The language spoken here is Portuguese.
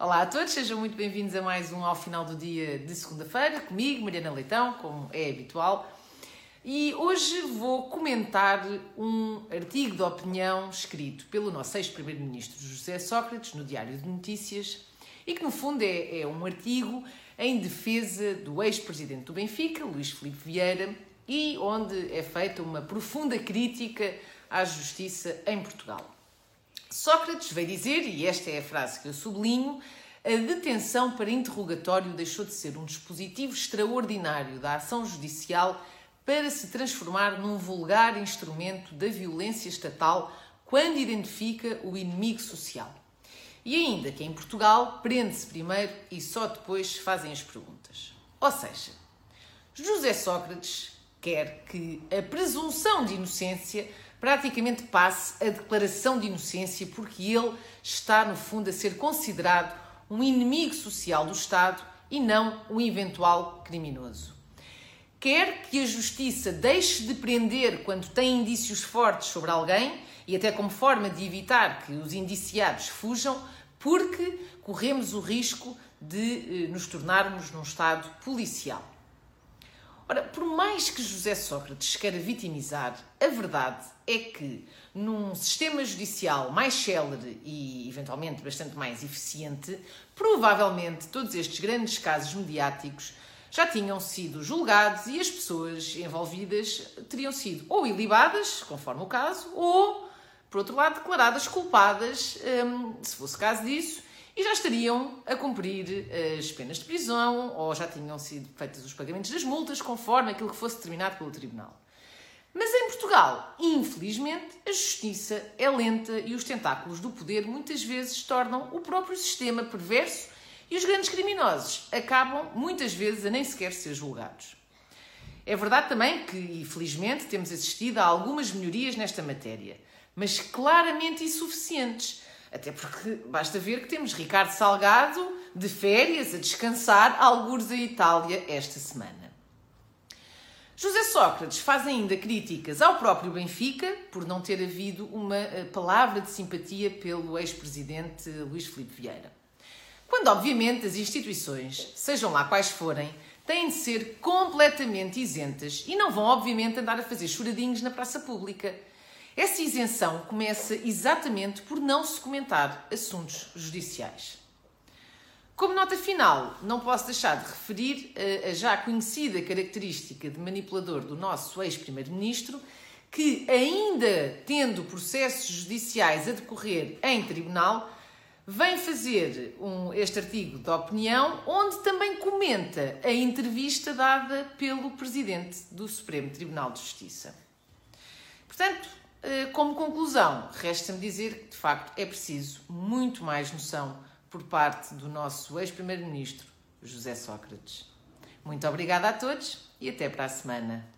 Olá a todos, sejam muito bem-vindos a mais um ao final do dia de segunda-feira, comigo, Mariana Leitão, como é habitual. E hoje vou comentar um artigo de opinião escrito pelo nosso ex-primeiro-ministro José Sócrates no Diário de Notícias e que, no fundo, é, é um artigo em defesa do ex-presidente do Benfica, Luís Filipe Vieira, e onde é feita uma profunda crítica à justiça em Portugal. Sócrates veio dizer, e esta é a frase que eu sublinho, a detenção para interrogatório deixou de ser um dispositivo extraordinário da ação judicial para se transformar num vulgar instrumento da violência estatal quando identifica o inimigo social. E ainda que em Portugal prende-se primeiro e só depois fazem as perguntas. Ou seja, José Sócrates quer que a presunção de inocência praticamente passe a declaração de inocência, porque ele está, no fundo, a ser considerado um inimigo social do Estado e não um eventual criminoso. Quer que a justiça deixe de prender quando tem indícios fortes sobre alguém e até como forma de evitar que os indiciados fujam, porque corremos o risco de eh, nos tornarmos num Estado policial. Ora, por mais que José Sócrates queira vitimizar, a verdade é que num sistema judicial mais célere e eventualmente bastante mais eficiente, provavelmente todos estes grandes casos mediáticos já tinham sido julgados e as pessoas envolvidas teriam sido ou ilibadas, conforme o caso, ou, por outro lado, declaradas culpadas, hum, se fosse caso disso, e já estariam a cumprir eh, as penas de prisão ou já tinham sido feitos os pagamentos das multas conforme aquilo que fosse determinado pelo Tribunal. Mas em Portugal, infelizmente, a justiça é lenta e os tentáculos do poder muitas vezes tornam o próprio sistema perverso e os grandes criminosos acabam muitas vezes a nem sequer ser julgados. É verdade também que, infelizmente, temos assistido a algumas melhorias nesta matéria, mas claramente insuficientes até porque basta ver que temos Ricardo Salgado de férias a descansar, algures a Itália esta semana. José Sócrates faz ainda críticas ao próprio Benfica por não ter havido uma eh, palavra de simpatia pelo ex-presidente Luís Filipe Vieira. Quando, obviamente, as instituições, sejam lá quais forem, têm de ser completamente isentas e não vão, obviamente, andar a fazer choradinhos na praça pública essa isenção começa exatamente por não se comentar assuntos judiciais. Como nota final, não posso deixar de referir a já conhecida característica de manipulador do nosso ex-primeiro-ministro, que, ainda tendo processos judiciais a decorrer em tribunal, vem fazer um, este artigo de opinião, onde também comenta a entrevista dada pelo presidente do Supremo Tribunal de Justiça. Portanto, eh, como conclusão, resta-me dizer que, de facto, é preciso muito mais noção por parte do nosso ex-primeiro-ministro, José Sócrates. Muito obrigada a todos e até para a semana.